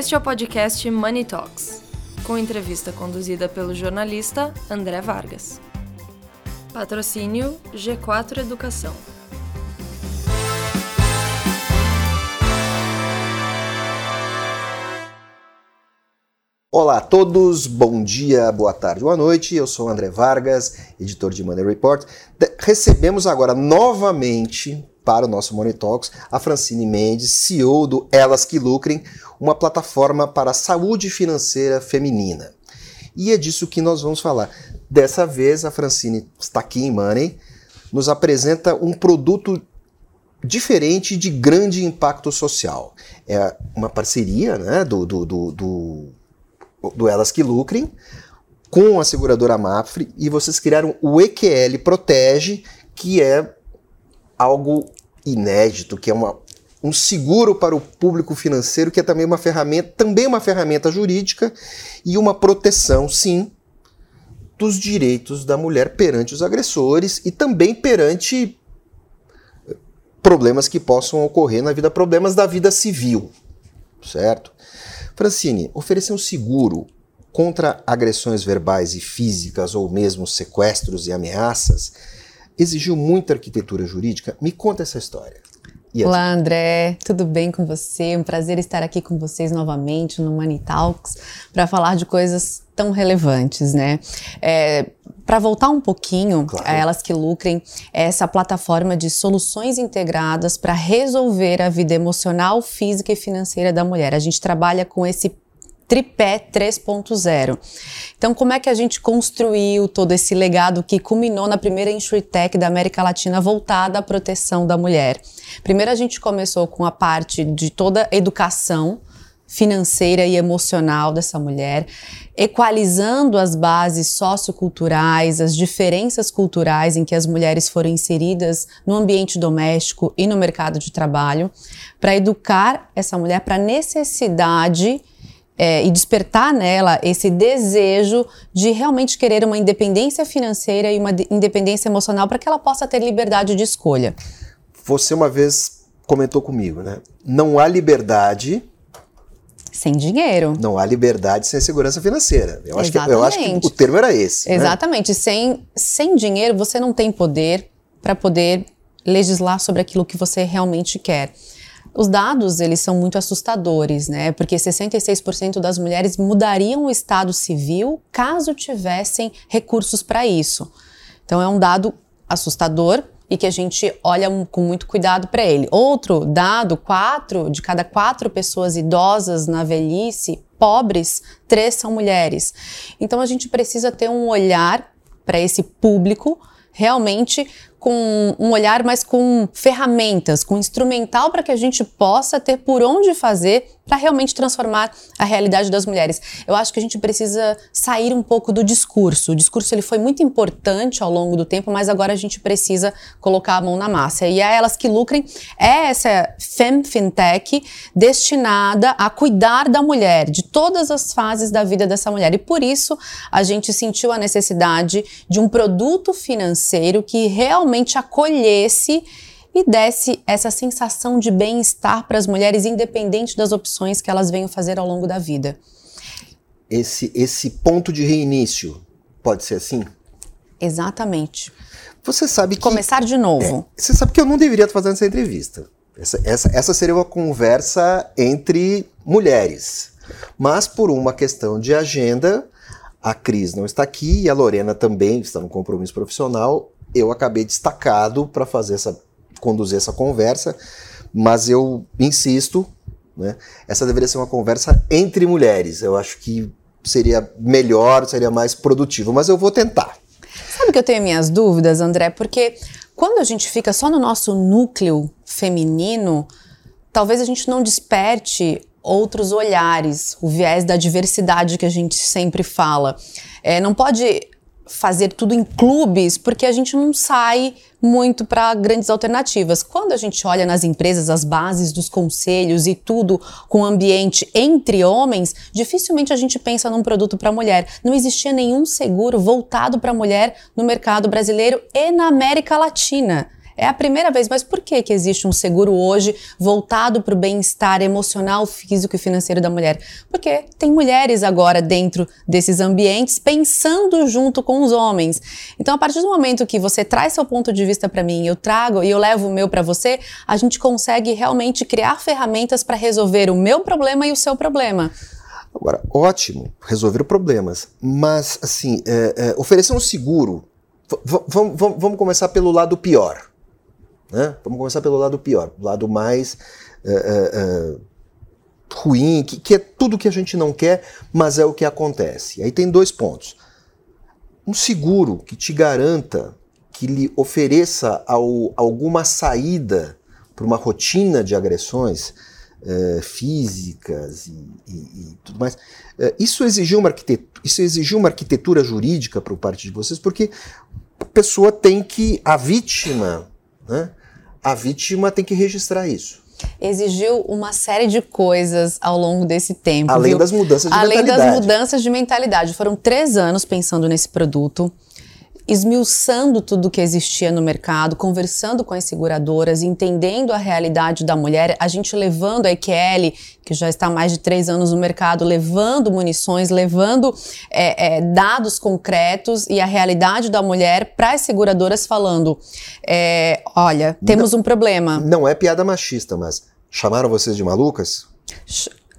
Este é o podcast Money Talks, com entrevista conduzida pelo jornalista André Vargas. Patrocínio G4 Educação. Olá a todos, bom dia, boa tarde, boa noite. Eu sou André Vargas, editor de Money Report. Recebemos agora novamente para o nosso Talks a Francine Mendes, CEO do Elas que Lucrem, uma plataforma para a saúde financeira feminina. E é disso que nós vamos falar. Dessa vez a Francine está aqui em Money, nos apresenta um produto diferente de grande impacto social. É uma parceria né, do, do, do, do do Elas que Lucrem, com a seguradora Mapfre, e vocês criaram o EQL Protege, que é algo inédito, que é uma, um seguro para o público financeiro, que é também uma ferramenta, também uma ferramenta jurídica e uma proteção, sim, dos direitos da mulher perante os agressores e também perante problemas que possam ocorrer na vida, problemas da vida civil, certo? Francine, oferecer um seguro contra agressões verbais e físicas ou mesmo sequestros e ameaças exigiu muita arquitetura jurídica. Me conta essa história. Olá, André, tudo bem com você? Um prazer estar aqui com vocês novamente no Money Talks para falar de coisas tão relevantes, né? É, para voltar um pouquinho claro. a elas que lucrem, é essa plataforma de soluções integradas para resolver a vida emocional, física e financeira da mulher. A gente trabalha com esse tripé 3.0. Então, como é que a gente construiu todo esse legado que culminou na primeira InsurTech da América Latina voltada à proteção da mulher? Primeiro, a gente começou com a parte de toda a educação financeira e emocional dessa mulher, equalizando as bases socioculturais, as diferenças culturais em que as mulheres foram inseridas no ambiente doméstico e no mercado de trabalho, para educar essa mulher para a necessidade é, e despertar nela esse desejo de realmente querer uma independência financeira e uma independência emocional para que ela possa ter liberdade de escolha. Você uma vez comentou comigo, né? Não há liberdade sem dinheiro. Não há liberdade sem segurança financeira. Eu acho, que, eu acho que o termo era esse. Né? Exatamente. Né? Sem, sem dinheiro, você não tem poder para poder legislar sobre aquilo que você realmente quer. Os dados, eles são muito assustadores, né? Porque 66% das mulheres mudariam o estado civil caso tivessem recursos para isso. Então é um dado assustador, e que a gente olha com muito cuidado para ele. Outro dado: quatro de cada quatro pessoas idosas na velhice, pobres, três são mulheres. Então a gente precisa ter um olhar para esse público realmente com um olhar mais com ferramentas, com instrumental para que a gente possa ter por onde fazer para realmente transformar a realidade das mulheres. Eu acho que a gente precisa sair um pouco do discurso. O discurso ele foi muito importante ao longo do tempo, mas agora a gente precisa colocar a mão na massa. E é elas que lucrem é essa Fem Fintech destinada a cuidar da mulher, de todas as fases da vida dessa mulher. E por isso a gente sentiu a necessidade de um produto financeiro que realmente acolhesse e desse essa sensação de bem-estar para as mulheres, independente das opções que elas venham fazer ao longo da vida. Esse, esse ponto de reinício pode ser assim? Exatamente. Você sabe que. Começar de novo. É, você sabe que eu não deveria estar fazendo essa entrevista. Essa, essa, essa seria uma conversa entre mulheres. Mas por uma questão de agenda, a Cris não está aqui e a Lorena também está no compromisso profissional. Eu acabei destacado para fazer essa conduzir essa conversa, mas eu insisto, né, essa deveria ser uma conversa entre mulheres. Eu acho que seria melhor, seria mais produtivo, mas eu vou tentar. Sabe que eu tenho minhas dúvidas, André? Porque quando a gente fica só no nosso núcleo feminino, talvez a gente não desperte outros olhares, o viés da diversidade que a gente sempre fala. É, não pode fazer tudo em clubes, porque a gente não sai muito para grandes alternativas. Quando a gente olha nas empresas as bases dos conselhos e tudo com ambiente entre homens, dificilmente a gente pensa num produto para mulher. Não existia nenhum seguro voltado para mulher no mercado brasileiro e na América Latina. É a primeira vez, mas por que, que existe um seguro hoje voltado para o bem-estar emocional, físico e financeiro da mulher? Porque tem mulheres agora dentro desses ambientes pensando junto com os homens. Então, a partir do momento que você traz seu ponto de vista para mim, eu trago e eu levo o meu para você, a gente consegue realmente criar ferramentas para resolver o meu problema e o seu problema. Agora, ótimo, resolver problemas, mas assim, é, é, oferecer um seguro. Vamos, vamos começar pelo lado pior. Né? Vamos começar pelo lado pior, o lado mais é, é, ruim, que, que é tudo que a gente não quer, mas é o que acontece. Aí tem dois pontos. Um seguro que te garanta, que lhe ofereça ao, alguma saída para uma rotina de agressões, é, físicas e, e, e, tudo mais. É, isso, exigiu uma isso exigiu uma arquitetura jurídica por parte de vocês, porque a pessoa tem que, a vítima, né, a vítima tem que registrar isso. Exigiu uma série de coisas ao longo desse tempo. Além viu? das mudanças de Além mentalidade. Além das mudanças de mentalidade. Foram três anos pensando nesse produto esmiuçando tudo que existia no mercado, conversando com as seguradoras, entendendo a realidade da mulher, a gente levando a EQL, que já está há mais de três anos no mercado, levando munições, levando é, é, dados concretos e a realidade da mulher para as seguradoras falando, é, olha, temos não, um problema. Não é piada machista, mas chamaram vocês de malucas?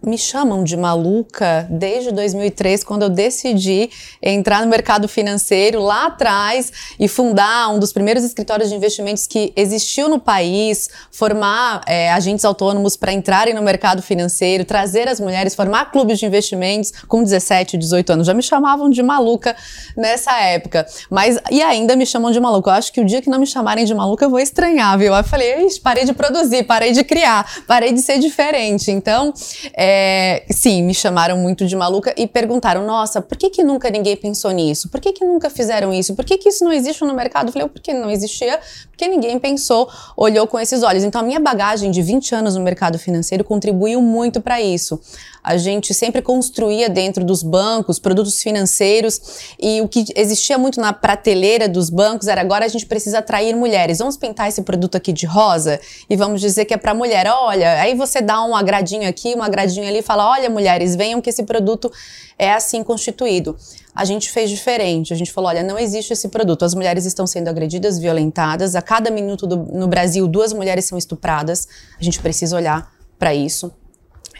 Me chamam de maluca desde 2003, quando eu decidi entrar no mercado financeiro lá atrás e fundar um dos primeiros escritórios de investimentos que existiu no país, formar é, agentes autônomos para entrarem no mercado financeiro, trazer as mulheres, formar clubes de investimentos com 17, 18 anos. Já me chamavam de maluca nessa época. Mas, e ainda me chamam de maluca. Eu acho que o dia que não me chamarem de maluca, eu vou estranhar, viu? Eu falei, parei de produzir, parei de criar, parei de ser diferente. Então, é, é, sim, me chamaram muito de maluca e perguntaram: nossa, por que, que nunca ninguém pensou nisso? Por que, que nunca fizeram isso? Por que, que isso não existe no mercado? Eu falei: porque não existia, porque ninguém pensou, olhou com esses olhos. Então, a minha bagagem de 20 anos no mercado financeiro contribuiu muito para isso a gente sempre construía dentro dos bancos produtos financeiros e o que existia muito na prateleira dos bancos era agora a gente precisa atrair mulheres. Vamos pintar esse produto aqui de rosa e vamos dizer que é para mulher. Olha, aí você dá um agradinho aqui, um agradinho ali e fala: olha, mulheres, venham que esse produto é assim constituído. A gente fez diferente. A gente falou: olha, não existe esse produto. As mulheres estão sendo agredidas, violentadas. A cada minuto do, no Brasil, duas mulheres são estupradas. A gente precisa olhar para isso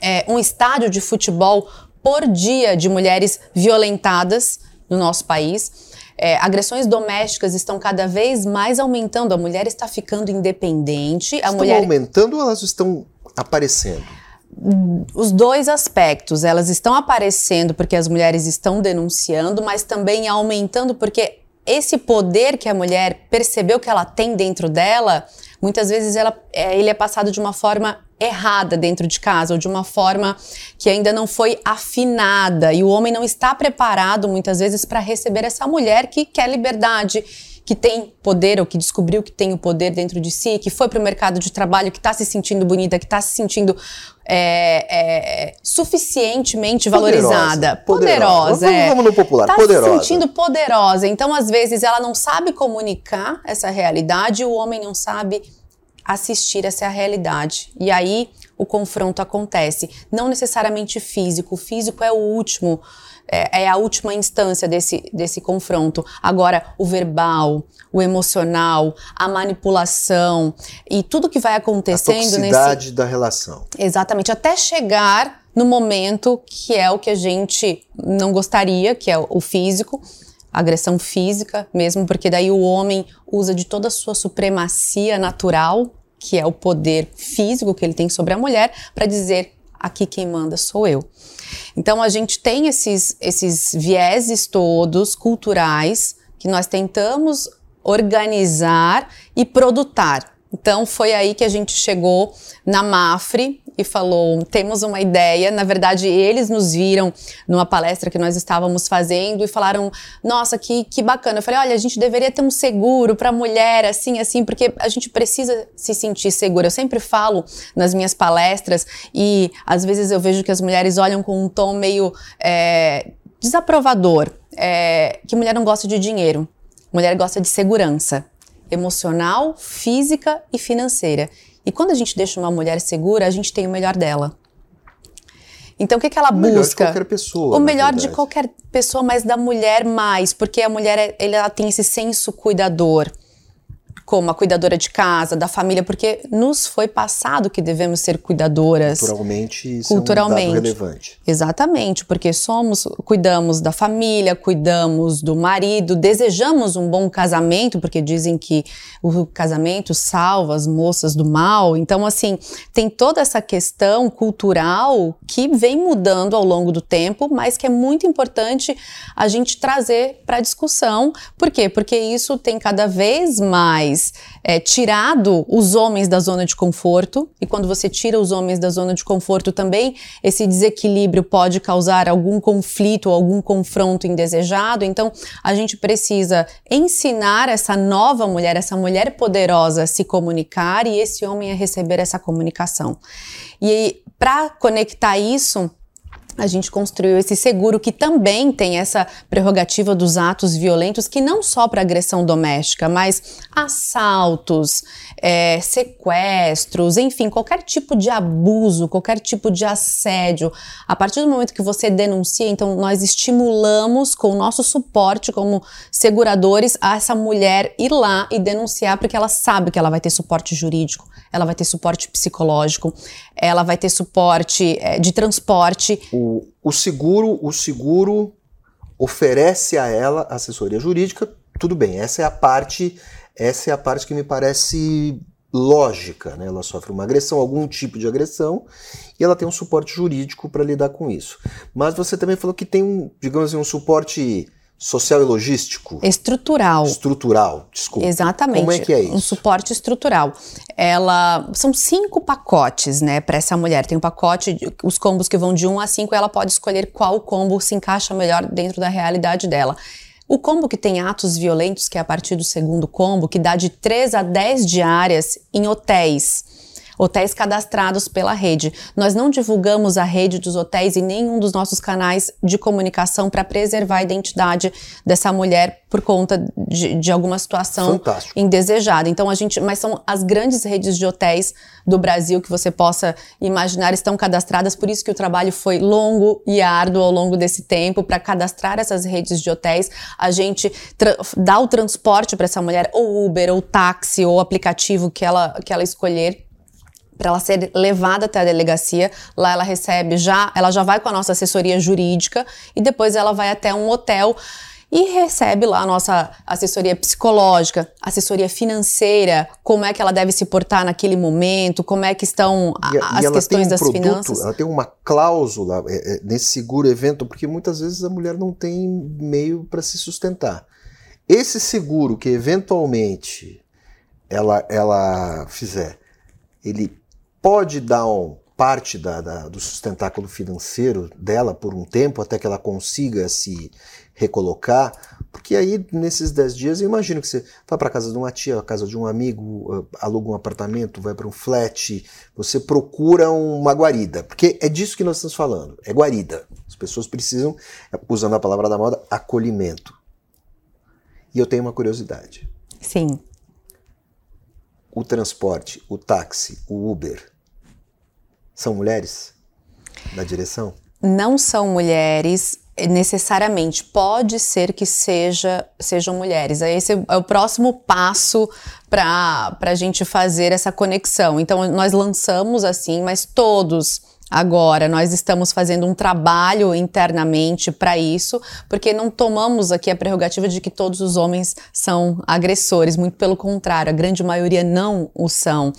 é, um estádio de futebol por dia de mulheres violentadas no nosso país. É, agressões domésticas estão cada vez mais aumentando. A mulher está ficando independente. A estão mulher... aumentando ou elas estão aparecendo? Os dois aspectos. Elas estão aparecendo porque as mulheres estão denunciando, mas também aumentando porque esse poder que a mulher percebeu que ela tem dentro dela, muitas vezes ela, é, ele é passado de uma forma errada dentro de casa ou de uma forma que ainda não foi afinada e o homem não está preparado muitas vezes para receber essa mulher que quer liberdade, que tem poder ou que descobriu que tem o poder dentro de si, que foi para o mercado de trabalho, que está se sentindo bonita, que está se sentindo é, é, suficientemente valorizada, poderosa. poderosa vamos, é. vamos no popular, tá poderosa. se sentindo poderosa. Então, às vezes, ela não sabe comunicar essa realidade, e o homem não sabe assistir essa realidade. E aí o confronto acontece. Não necessariamente físico, o físico é o último, é, é, a última instância desse, desse confronto. Agora, o verbal, o emocional, a manipulação e tudo que vai acontecendo a toxicidade nesse. da relação. Exatamente, até chegar no momento que é o que a gente não gostaria, que é o físico agressão física mesmo, porque daí o homem usa de toda a sua supremacia natural, que é o poder físico que ele tem sobre a mulher, para dizer aqui quem manda sou eu. Então a gente tem esses, esses vieses todos culturais que nós tentamos organizar e produtar. Então foi aí que a gente chegou na Mafre e falou: temos uma ideia. Na verdade, eles nos viram numa palestra que nós estávamos fazendo e falaram: nossa, que, que bacana. Eu falei: olha, a gente deveria ter um seguro para mulher, assim, assim, porque a gente precisa se sentir segura. Eu sempre falo nas minhas palestras e às vezes eu vejo que as mulheres olham com um tom meio é, desaprovador, é, que mulher não gosta de dinheiro, mulher gosta de segurança. Emocional, física e financeira. E quando a gente deixa uma mulher segura, a gente tem o melhor dela. Então, o que, que ela o melhor busca? de qualquer pessoa. o melhor de qualquer pessoa, mas da mulher mais, porque a mulher ela tem esse senso cuidador como a cuidadora de casa, da família, porque nos foi passado que devemos ser cuidadoras. Culturalmente, isso Culturalmente. é um dado relevante. Exatamente, porque somos, cuidamos da família, cuidamos do marido, desejamos um bom casamento, porque dizem que o casamento salva as moças do mal. Então, assim, tem toda essa questão cultural que vem mudando ao longo do tempo, mas que é muito importante a gente trazer para a discussão. Por quê? Porque isso tem cada vez mais é, tirado os homens da zona de conforto, e quando você tira os homens da zona de conforto também, esse desequilíbrio pode causar algum conflito algum confronto indesejado. Então, a gente precisa ensinar essa nova mulher, essa mulher poderosa a se comunicar e esse homem a receber essa comunicação. E para conectar isso, a gente construiu esse seguro que também tem essa prerrogativa dos atos violentos, que não só para agressão doméstica, mas assaltos, é, sequestros, enfim, qualquer tipo de abuso, qualquer tipo de assédio. A partir do momento que você denuncia, então nós estimulamos com o nosso suporte como seguradores a essa mulher ir lá e denunciar, porque ela sabe que ela vai ter suporte jurídico, ela vai ter suporte psicológico, ela vai ter suporte é, de transporte. O, seguro, o seguro oferece a ela assessoria jurídica, tudo bem, essa é a parte, essa é a parte que me parece lógica, né? Ela sofre uma agressão, algum tipo de agressão, e ela tem um suporte jurídico para lidar com isso. Mas você também falou que tem um, digamos assim, um suporte social e logístico. Estrutural. Estrutural, desculpa. Exatamente. Como é que é isso? Um suporte estrutural. Ela são cinco pacotes, né, para essa mulher. Tem um pacote, os combos que vão de um a cinco, ela pode escolher qual combo se encaixa melhor dentro da realidade dela. O combo que tem atos violentos, que é a partir do segundo combo, que dá de 3 a 10 diárias em hotéis hotéis cadastrados pela rede. Nós não divulgamos a rede dos hotéis em nenhum dos nossos canais de comunicação para preservar a identidade dessa mulher por conta de, de alguma situação Fantástico. indesejada. Então a gente, mas são as grandes redes de hotéis do Brasil que você possa imaginar estão cadastradas, por isso que o trabalho foi longo e árduo ao longo desse tempo para cadastrar essas redes de hotéis. A gente dá o transporte para essa mulher, ou Uber, ou táxi, ou aplicativo que ela, que ela escolher para ela ser levada até a delegacia. Lá ela recebe já, ela já vai com a nossa assessoria jurídica e depois ela vai até um hotel e recebe lá a nossa assessoria psicológica, assessoria financeira, como é que ela deve se portar naquele momento, como é que estão a, E, as e questões um das produto, finanças. ela tem uma cláusula é, é, nesse seguro evento, porque muitas vezes a mulher não tem meio para se sustentar. Esse seguro que eventualmente ela, ela fizer, ele pode dar um, parte da, da, do sustentáculo financeiro dela por um tempo até que ela consiga se recolocar, porque aí nesses 10 dias eu imagino que você vai para casa de uma tia, a casa de um amigo, aluga um apartamento, vai para um flat, você procura uma guarida, porque é disso que nós estamos falando, é guarida. As pessoas precisam, usando a palavra da moda, acolhimento. E eu tenho uma curiosidade. Sim. O transporte, o táxi, o Uber, são mulheres da direção? Não são mulheres necessariamente. Pode ser que seja, sejam mulheres. Esse é o próximo passo para a gente fazer essa conexão. Então, nós lançamos assim, mas todos Agora, nós estamos fazendo um trabalho internamente para isso, porque não tomamos aqui a prerrogativa de que todos os homens são agressores, muito pelo contrário, a grande maioria não o são.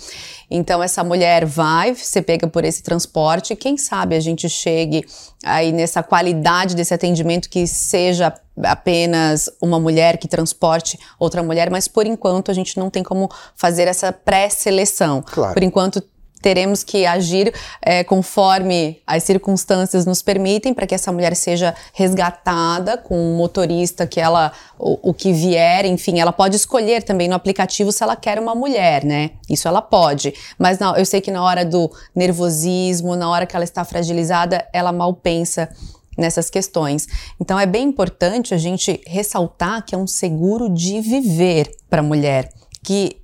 Então, essa mulher vai ser pega por esse transporte, quem sabe a gente chegue aí nessa qualidade desse atendimento que seja apenas uma mulher que transporte outra mulher, mas por enquanto a gente não tem como fazer essa pré-seleção. Claro. Por enquanto teremos que agir é, conforme as circunstâncias nos permitem para que essa mulher seja resgatada com um motorista que ela o, o, que vier, enfim, ela pode escolher também no aplicativo se ela quer uma mulher, né? Isso ela pode. Mas não, eu sei que na hora do nervosismo, na hora que ela está fragilizada, ela mal pensa nessas questões. Então é bem importante a gente ressaltar que é um seguro de viver para a mulher que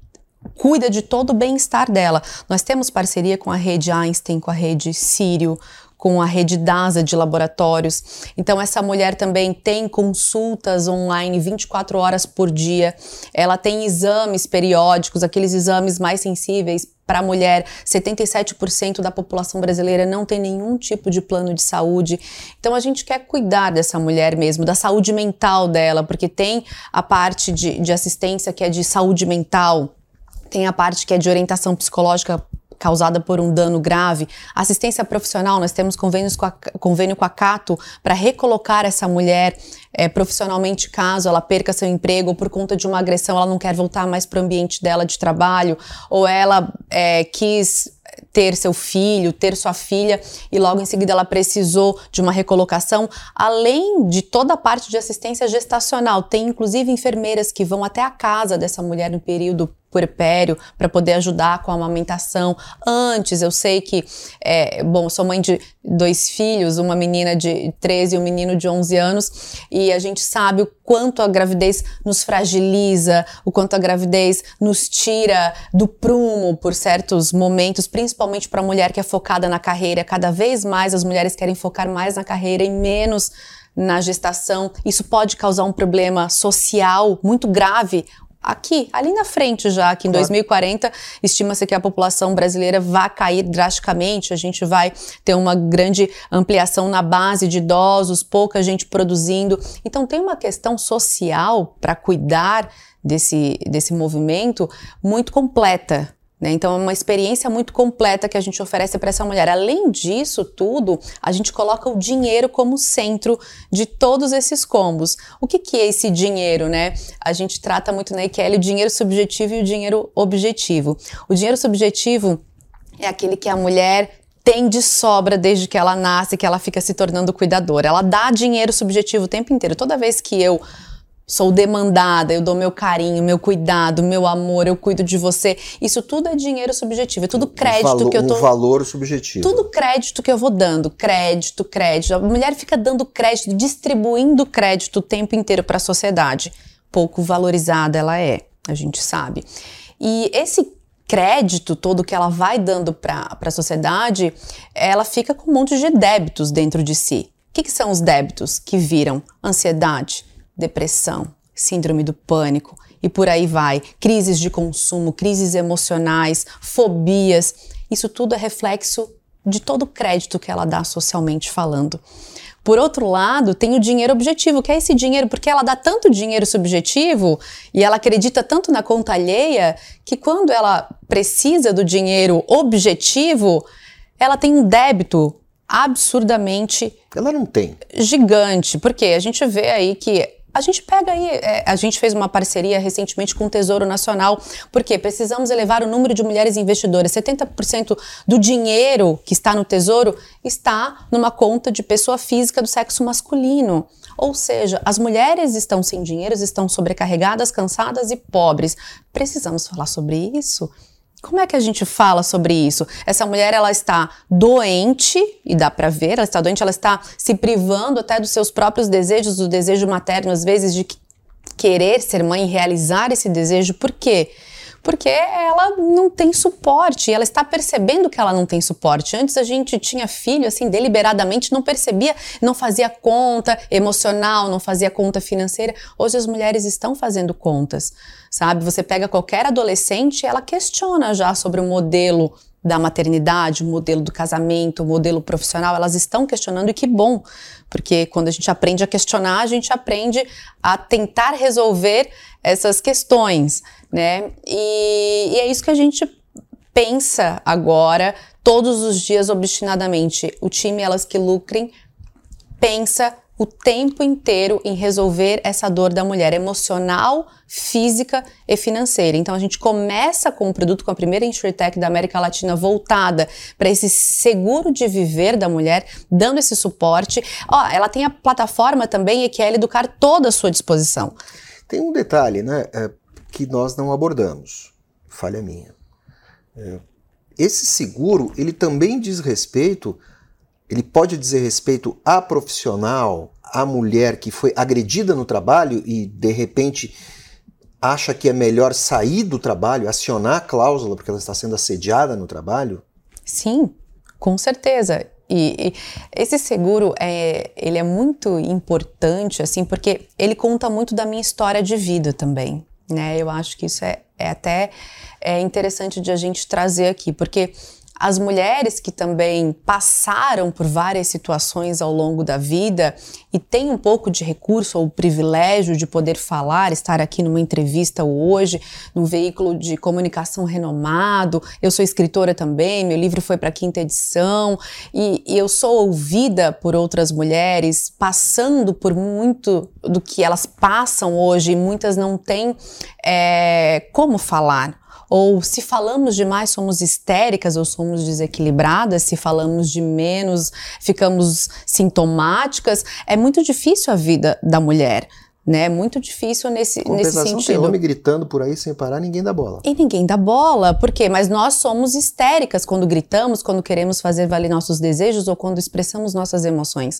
cuida de todo o bem-estar dela. Nós temos parceria com a rede Einstein, com a rede Sírio, com a rede DASA de laboratórios. Então, essa mulher também tem consultas online 24 horas por dia. Ela tem exames periódicos, aqueles exames mais sensíveis para a mulher. 77% da população brasileira não tem nenhum tipo de plano de saúde. Então, a gente quer cuidar dessa mulher mesmo, da saúde mental dela, porque tem a parte de, de assistência que é de saúde mental. Tem a parte que é de orientação psicológica causada por um dano grave. Assistência profissional, nós temos convênios com a, convênio com a Cato para recolocar essa mulher é, profissionalmente caso ela perca seu emprego ou por conta de uma agressão, ela não quer voltar mais para o ambiente dela de trabalho, ou ela é, quis ter seu filho, ter sua filha e logo em seguida ela precisou de uma recolocação, além de toda a parte de assistência gestacional. Tem inclusive enfermeiras que vão até a casa dessa mulher no período puerpério para poder ajudar com a amamentação. Antes, eu sei que, é, bom, sou mãe de dois filhos, uma menina de 13 e um menino de 11 anos, e a gente sabe o quanto a gravidez nos fragiliza, o quanto a gravidez nos tira do prumo por certos momentos, principalmente para a mulher que é focada na carreira. Cada vez mais as mulheres querem focar mais na carreira e menos na gestação. Isso pode causar um problema social muito grave aqui, ali na frente já, que em claro. 2040 estima-se que a população brasileira vai cair drasticamente, a gente vai ter uma grande ampliação na base de idosos, pouca gente produzindo. Então tem uma questão social para cuidar desse, desse movimento muito completa. Né? Então, é uma experiência muito completa que a gente oferece para essa mulher. Além disso tudo, a gente coloca o dinheiro como centro de todos esses combos. O que, que é esse dinheiro? Né? A gente trata muito na IQL o dinheiro subjetivo e o dinheiro objetivo. O dinheiro subjetivo é aquele que a mulher tem de sobra desde que ela nasce, que ela fica se tornando cuidadora. Ela dá dinheiro subjetivo o tempo inteiro. Toda vez que eu sou demandada, eu dou meu carinho, meu cuidado, meu amor, eu cuido de você. Isso tudo é dinheiro subjetivo, é tudo crédito que eu tô. Um valor subjetivo. Tudo crédito que eu vou dando, crédito, crédito. A mulher fica dando crédito, distribuindo crédito o tempo inteiro para a sociedade. Pouco valorizada ela é, a gente sabe. E esse crédito todo que ela vai dando para a sociedade, ela fica com um monte de débitos dentro de si. O que, que são os débitos que viram ansiedade, depressão, síndrome do pânico e por aí vai, crises de consumo, crises emocionais, fobias. Isso tudo é reflexo de todo o crédito que ela dá socialmente falando. Por outro lado, tem o dinheiro objetivo, que é esse dinheiro, porque ela dá tanto dinheiro subjetivo e ela acredita tanto na conta alheia que quando ela precisa do dinheiro objetivo, ela tem um débito absurdamente. Ela não tem. Gigante, porque a gente vê aí que a gente pega aí, é, a gente fez uma parceria recentemente com o Tesouro Nacional, porque precisamos elevar o número de mulheres investidoras. 70% do dinheiro que está no Tesouro está numa conta de pessoa física do sexo masculino. Ou seja, as mulheres estão sem dinheiro, estão sobrecarregadas, cansadas e pobres. Precisamos falar sobre isso? Como é que a gente fala sobre isso? Essa mulher ela está doente e dá para ver, ela está doente, ela está se privando até dos seus próprios desejos, do desejo materno às vezes de querer ser mãe, realizar esse desejo. Por quê? Porque ela não tem suporte, ela está percebendo que ela não tem suporte. Antes a gente tinha filho assim deliberadamente, não percebia, não fazia conta emocional, não fazia conta financeira. Hoje as mulheres estão fazendo contas, sabe? Você pega qualquer adolescente, ela questiona já sobre o modelo da maternidade, o modelo do casamento, o modelo profissional, elas estão questionando e que bom, porque quando a gente aprende a questionar, a gente aprende a tentar resolver essas questões, né? E, e é isso que a gente pensa agora, todos os dias, obstinadamente. O time Elas Que Lucrem pensa o tempo inteiro em resolver essa dor da mulher emocional, física e financeira. Então a gente começa com um produto com a primeira insurtech da América Latina voltada para esse seguro de viver da mulher, dando esse suporte. Ó, ela tem a plataforma também EQL Educar toda à sua disposição. Tem um detalhe, né, é, que nós não abordamos. Falha minha. É, esse seguro, ele também diz respeito ele pode dizer respeito à profissional, à mulher que foi agredida no trabalho e de repente acha que é melhor sair do trabalho, acionar a cláusula porque ela está sendo assediada no trabalho? Sim, com certeza. E, e, esse seguro é, ele é muito importante, assim, porque ele conta muito da minha história de vida também, né? Eu acho que isso é, é até é interessante de a gente trazer aqui, porque as mulheres que também passaram por várias situações ao longo da vida e têm um pouco de recurso ou privilégio de poder falar, estar aqui numa entrevista hoje, num veículo de comunicação renomado. Eu sou escritora também, meu livro foi para a quinta edição e, e eu sou ouvida por outras mulheres passando por muito do que elas passam hoje e muitas não têm é, como falar ou se falamos demais, somos histéricas ou somos desequilibradas, se falamos de menos, ficamos sintomáticas. É muito difícil a vida da mulher né? Muito difícil nesse, nesse sentido. Tem homem gritando por aí sem parar, ninguém dá bola. E ninguém dá bola, por quê? Mas nós somos histéricas quando gritamos, quando queremos fazer valer nossos desejos ou quando expressamos nossas emoções.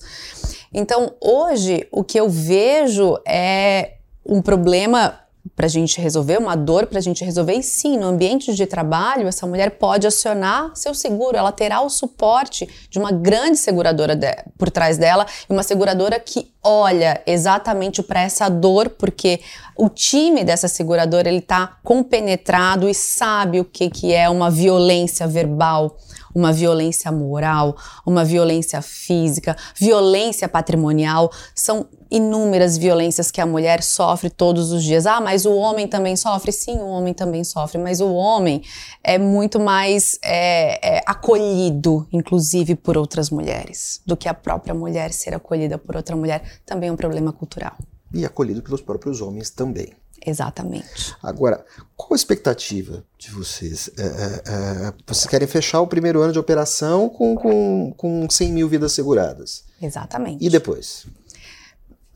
Então, hoje, o que eu vejo é um problema para a gente resolver, uma dor para a gente resolver. E sim, no ambiente de trabalho, essa mulher pode acionar seu seguro, ela terá o suporte de uma grande seguradora de, por trás dela uma seguradora que olha exatamente para essa dor, porque o time dessa seguradora ele está compenetrado e sabe o que, que é uma violência verbal uma violência moral, uma violência física, violência patrimonial. São inúmeras violências que a mulher sofre todos os dias. Ah, mas o homem também sofre? Sim, o homem também sofre, mas o homem é muito mais é, é, acolhido, inclusive, por outras mulheres, do que a própria mulher ser acolhida por outra mulher. Também é um problema cultural. E acolhido pelos próprios homens também. Exatamente. Agora, qual a expectativa de vocês? É, é, é, vocês querem fechar o primeiro ano de operação com, com, com 100 mil vidas seguradas? Exatamente. E depois?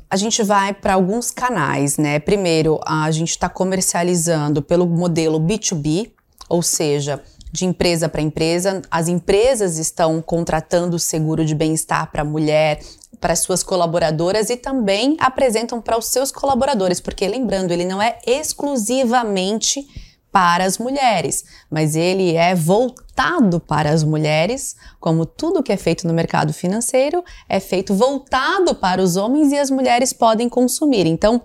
A gente vai para alguns canais, né? Primeiro, a gente está comercializando pelo modelo B2B, ou seja, de empresa para empresa. As empresas estão contratando seguro de bem-estar para a mulher, para suas colaboradoras e também apresentam para os seus colaboradores, porque lembrando, ele não é exclusivamente para as mulheres, mas ele é voltado para as mulheres, como tudo que é feito no mercado financeiro é feito voltado para os homens e as mulheres podem consumir. Então,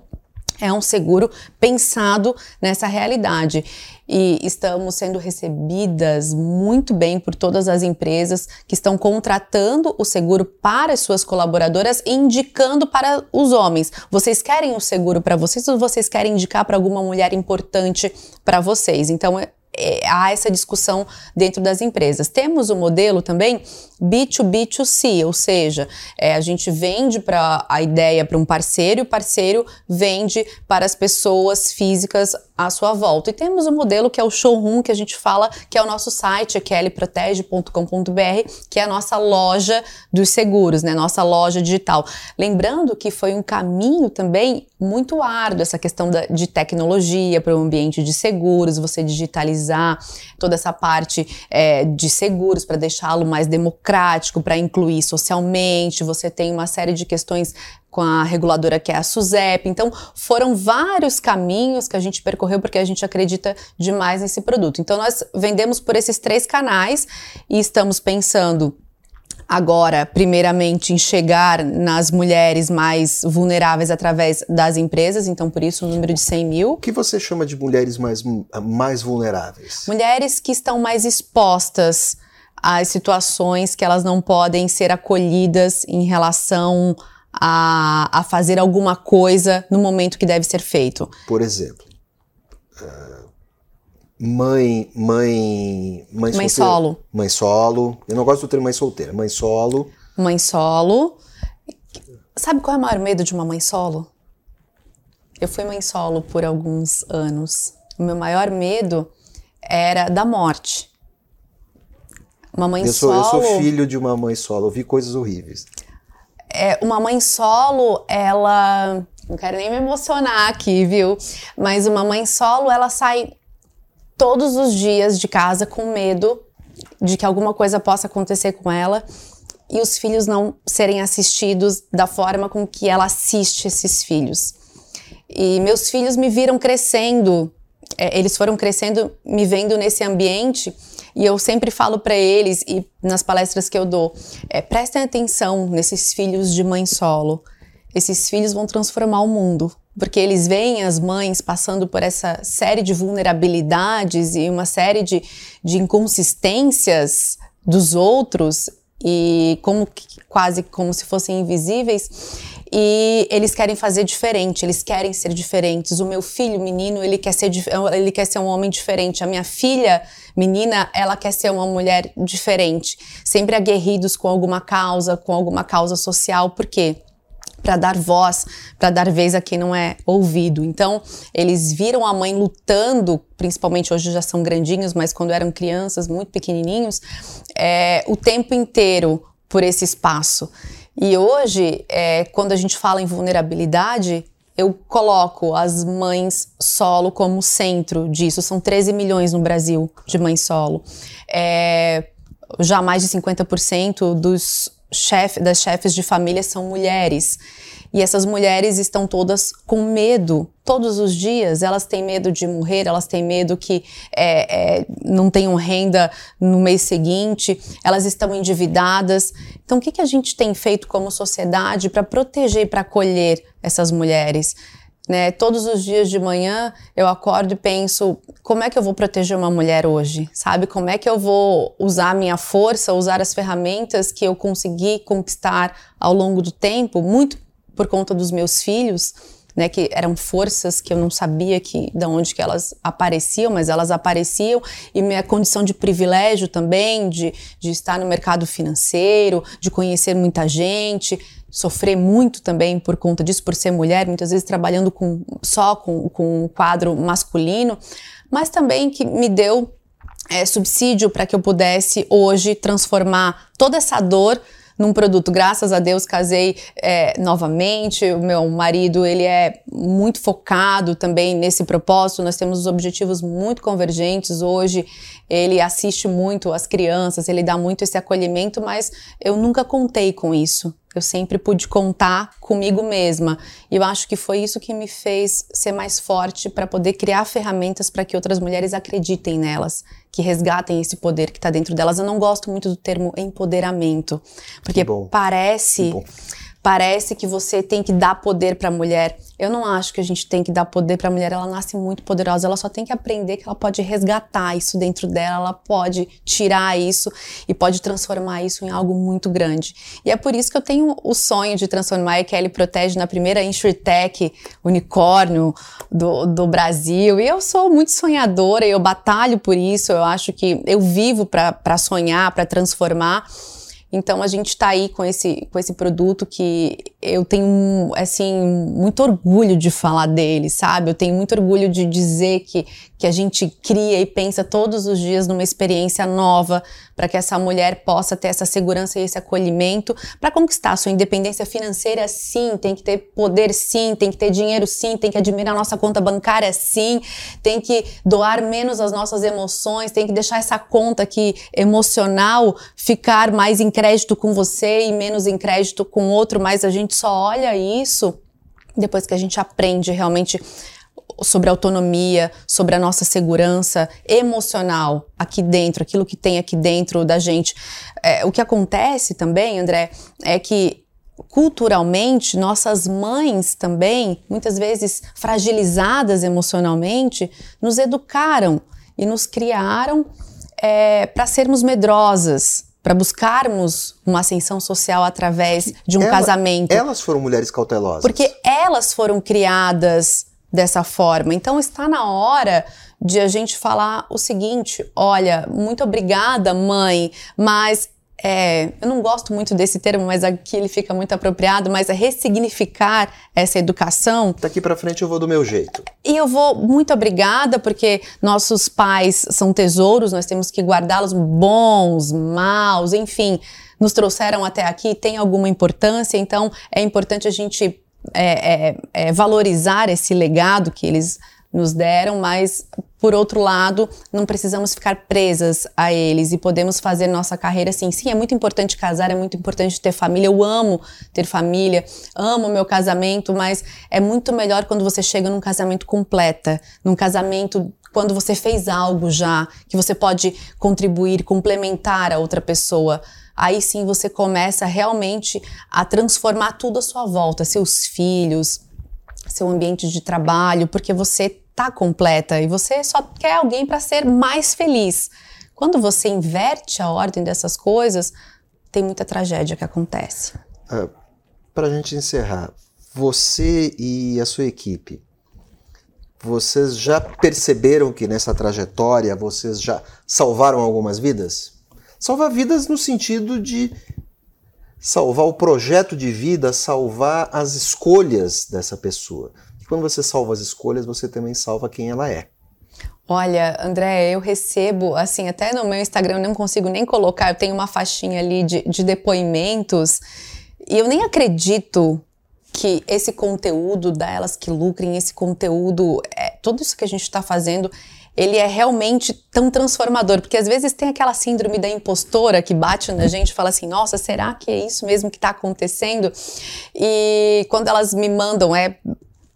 é um seguro pensado nessa realidade e estamos sendo recebidas muito bem por todas as empresas que estão contratando o seguro para as suas colaboradoras e indicando para os homens. Vocês querem o seguro para vocês ou vocês querem indicar para alguma mulher importante para vocês? Então, é, há essa discussão dentro das empresas. Temos o modelo também B2B2C, ou seja, é, a gente vende para a ideia para um parceiro e o parceiro vende para as pessoas físicas à sua volta. E temos o um modelo que é o showroom, que a gente fala, que é o nosso site, kellyprotege.com.br, que é a nossa loja dos seguros, né? Nossa loja digital. Lembrando que foi um caminho também muito árduo essa questão da, de tecnologia para o ambiente de seguros, você digitalizar toda essa parte é, de seguros para deixá-lo mais democrático, para incluir socialmente. Você tem uma série de questões com a reguladora que é a SUSEP. Então, foram vários caminhos que a gente percorreu porque a gente acredita demais nesse produto. Então, nós vendemos por esses três canais e estamos pensando agora, primeiramente, em chegar nas mulheres mais vulneráveis através das empresas, então por isso o número de 100 mil. O que você chama de mulheres mais, mais vulneráveis? Mulheres que estão mais expostas às situações que elas não podem ser acolhidas em relação a, a fazer alguma coisa no momento que deve ser feito. Por exemplo, uh, mãe, mãe, mãe, mãe solo. Mãe solo. Eu não gosto do termo mãe solteira. Mãe solo. Mãe solo. Sabe qual é o maior medo de uma mãe solo? Eu fui mãe solo por alguns anos. O meu maior medo era da morte. Uma mãe eu sou, solo. Eu sou filho de uma mãe solo. Eu vi coisas horríveis é, uma mãe solo, ela. Não quero nem me emocionar aqui, viu? Mas uma mãe solo, ela sai todos os dias de casa com medo de que alguma coisa possa acontecer com ela e os filhos não serem assistidos da forma com que ela assiste esses filhos. E meus filhos me viram crescendo, é, eles foram crescendo me vendo nesse ambiente. E eu sempre falo para eles, e nas palestras que eu dou, é, prestem atenção nesses filhos de mãe solo. Esses filhos vão transformar o mundo porque eles veem as mães passando por essa série de vulnerabilidades e uma série de, de inconsistências dos outros e como quase como se fossem invisíveis e eles querem fazer diferente, eles querem ser diferentes. O meu filho, menino, ele quer ser ele quer ser um homem diferente. A minha filha, menina, ela quer ser uma mulher diferente. Sempre aguerridos com alguma causa, com alguma causa social. Por quê? para dar voz, para dar vez a quem não é ouvido. Então, eles viram a mãe lutando, principalmente hoje já são grandinhos, mas quando eram crianças, muito pequenininhos, é, o tempo inteiro por esse espaço. E hoje, é, quando a gente fala em vulnerabilidade, eu coloco as mães solo como centro disso. São 13 milhões no Brasil de mães solo. É, já mais de 50% dos chef, das chefes de família são mulheres. E essas mulheres estão todas com medo, todos os dias. Elas têm medo de morrer, elas têm medo que é, é, não tenham renda no mês seguinte, elas estão endividadas. Então, o que, que a gente tem feito como sociedade para proteger e para acolher essas mulheres? Né? Todos os dias de manhã eu acordo e penso como é que eu vou proteger uma mulher hoje, sabe? Como é que eu vou usar a minha força, usar as ferramentas que eu consegui conquistar ao longo do tempo, muito por conta dos meus filhos, né, que eram forças que eu não sabia que de onde que elas apareciam, mas elas apareciam. E minha condição de privilégio também de, de estar no mercado financeiro, de conhecer muita gente, sofrer muito também por conta disso, por ser mulher, muitas vezes trabalhando com, só com, com um quadro masculino, mas também que me deu é, subsídio para que eu pudesse hoje transformar toda essa dor num produto. Graças a Deus casei é, novamente. O meu marido ele é muito focado também nesse propósito. Nós temos objetivos muito convergentes hoje. Ele assiste muito as crianças, ele dá muito esse acolhimento, mas eu nunca contei com isso. Eu sempre pude contar comigo mesma. E eu acho que foi isso que me fez ser mais forte para poder criar ferramentas para que outras mulheres acreditem nelas, que resgatem esse poder que está dentro delas. Eu não gosto muito do termo empoderamento, porque parece parece que você tem que dar poder para a mulher. Eu não acho que a gente tem que dar poder para a mulher, ela nasce muito poderosa, ela só tem que aprender que ela pode resgatar isso dentro dela, ela pode tirar isso e pode transformar isso em algo muito grande. E é por isso que eu tenho o sonho de transformar a Kelly Protege na primeira InsurTech unicórnio do, do Brasil. E eu sou muito sonhadora, eu batalho por isso, eu acho que eu vivo para sonhar, para transformar. Então a gente está aí com esse, com esse produto que eu tenho assim muito orgulho de falar dele, sabe? Eu tenho muito orgulho de dizer que, que a gente cria e pensa todos os dias numa experiência nova para que essa mulher possa ter essa segurança e esse acolhimento para conquistar a sua independência financeira, sim, tem que ter poder, sim, tem que ter dinheiro, sim, tem que admirar nossa conta bancária, sim, tem que doar menos as nossas emoções, tem que deixar essa conta aqui emocional ficar mais em crédito com você e menos em crédito com outro, mas a gente só olha isso depois que a gente aprende realmente sobre autonomia, sobre a nossa segurança emocional aqui dentro, aquilo que tem aqui dentro da gente. É, o que acontece também, André, é que culturalmente, nossas mães também, muitas vezes fragilizadas emocionalmente, nos educaram e nos criaram é, para sermos medrosas, para buscarmos uma ascensão social através de um Ela, casamento. Elas foram mulheres cautelosas. Porque elas foram criadas dessa forma. Então está na hora de a gente falar o seguinte: olha, muito obrigada, mãe, mas é, eu não gosto muito desse termo, mas aqui ele fica muito apropriado, mas é ressignificar essa educação. Daqui para frente eu vou do meu jeito. E eu vou muito obrigada porque nossos pais são tesouros, nós temos que guardá-los bons, maus, enfim, nos trouxeram até aqui, tem alguma importância, então é importante a gente é, é, é, valorizar esse legado que eles nos deram, mas por outro lado, não precisamos ficar presas a eles e podemos fazer nossa carreira assim. Sim, é muito importante casar, é muito importante ter família. Eu amo ter família, amo meu casamento, mas é muito melhor quando você chega num casamento completa, num casamento quando você fez algo já que você pode contribuir, complementar a outra pessoa. Aí sim você começa realmente a transformar tudo à sua volta, seus filhos, seu ambiente de trabalho, porque você tá completa e você só quer alguém para ser mais feliz. Quando você inverte a ordem dessas coisas, tem muita tragédia que acontece. Uh, para a gente encerrar, você e a sua equipe, vocês já perceberam que nessa trajetória vocês já salvaram algumas vidas? Salvar vidas no sentido de salvar o projeto de vida, salvar as escolhas dessa pessoa. E quando você salva as escolhas, você também salva quem ela é. Olha, André, eu recebo, assim, até no meu Instagram eu não consigo nem colocar, eu tenho uma faixinha ali de, de depoimentos e eu nem acredito que esse conteúdo da Elas que Lucrem, esse conteúdo, é, tudo isso que a gente está fazendo ele é realmente tão transformador, porque às vezes tem aquela síndrome da impostora que bate na gente fala assim: nossa, será que é isso mesmo que está acontecendo? E quando elas me mandam, é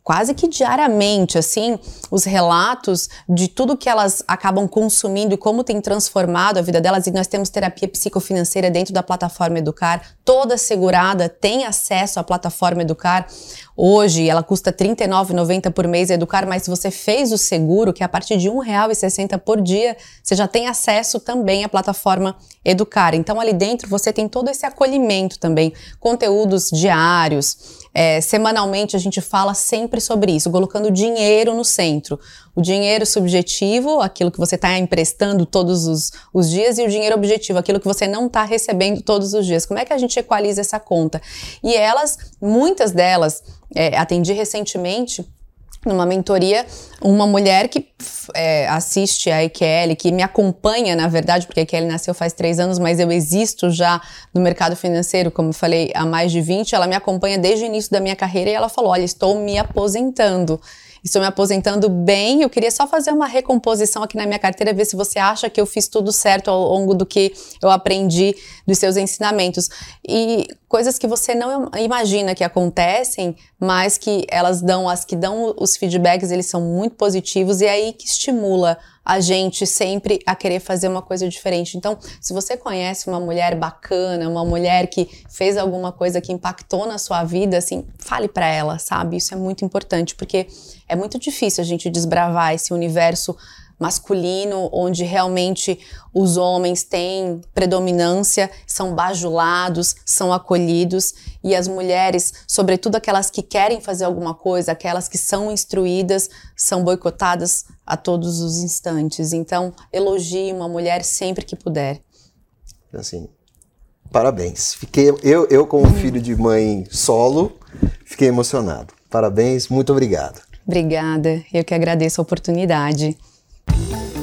quase que diariamente, assim, os relatos de tudo que elas acabam consumindo e como tem transformado a vida delas. E nós temos terapia psicofinanceira dentro da plataforma Educar, toda segurada, tem acesso à plataforma Educar. Hoje ela custa R$ 39,90 por mês Educar, mas se você fez o seguro, que é a partir de R$ 1,60 por dia, você já tem acesso também à plataforma Educar. Então ali dentro você tem todo esse acolhimento também, conteúdos diários, é, semanalmente a gente fala sempre sobre isso, colocando dinheiro no centro. O dinheiro subjetivo, aquilo que você está emprestando todos os, os, dias, e o dinheiro objetivo, aquilo que você não está recebendo todos os dias. Como é que a gente equaliza essa conta? E elas, muitas delas, é, atendi recentemente numa mentoria, uma mulher que é, assiste a EQL, que me acompanha, na verdade, porque a EQL nasceu faz três anos, mas eu existo já no mercado financeiro, como falei, há mais de 20, ela me acompanha desde o início da minha carreira e ela falou, olha, estou me aposentando estou me aposentando bem. Eu queria só fazer uma recomposição aqui na minha carteira, ver se você acha que eu fiz tudo certo ao longo do que eu aprendi dos seus ensinamentos. E coisas que você não imagina que acontecem, mas que elas dão, as que dão os feedbacks, eles são muito positivos e é aí que estimula a gente sempre a querer fazer uma coisa diferente. Então, se você conhece uma mulher bacana, uma mulher que fez alguma coisa que impactou na sua vida, assim, fale para ela, sabe? Isso é muito importante, porque é muito difícil a gente desbravar esse universo masculino, onde realmente os homens têm predominância, são bajulados, são acolhidos, e as mulheres, sobretudo aquelas que querem fazer alguma coisa, aquelas que são instruídas, são boicotadas a todos os instantes. Então, elogie uma mulher sempre que puder. Assim, parabéns. Fiquei eu, eu como filho de mãe solo, fiquei emocionado. Parabéns, muito obrigado. Obrigada, eu que agradeço a oportunidade. Thank you.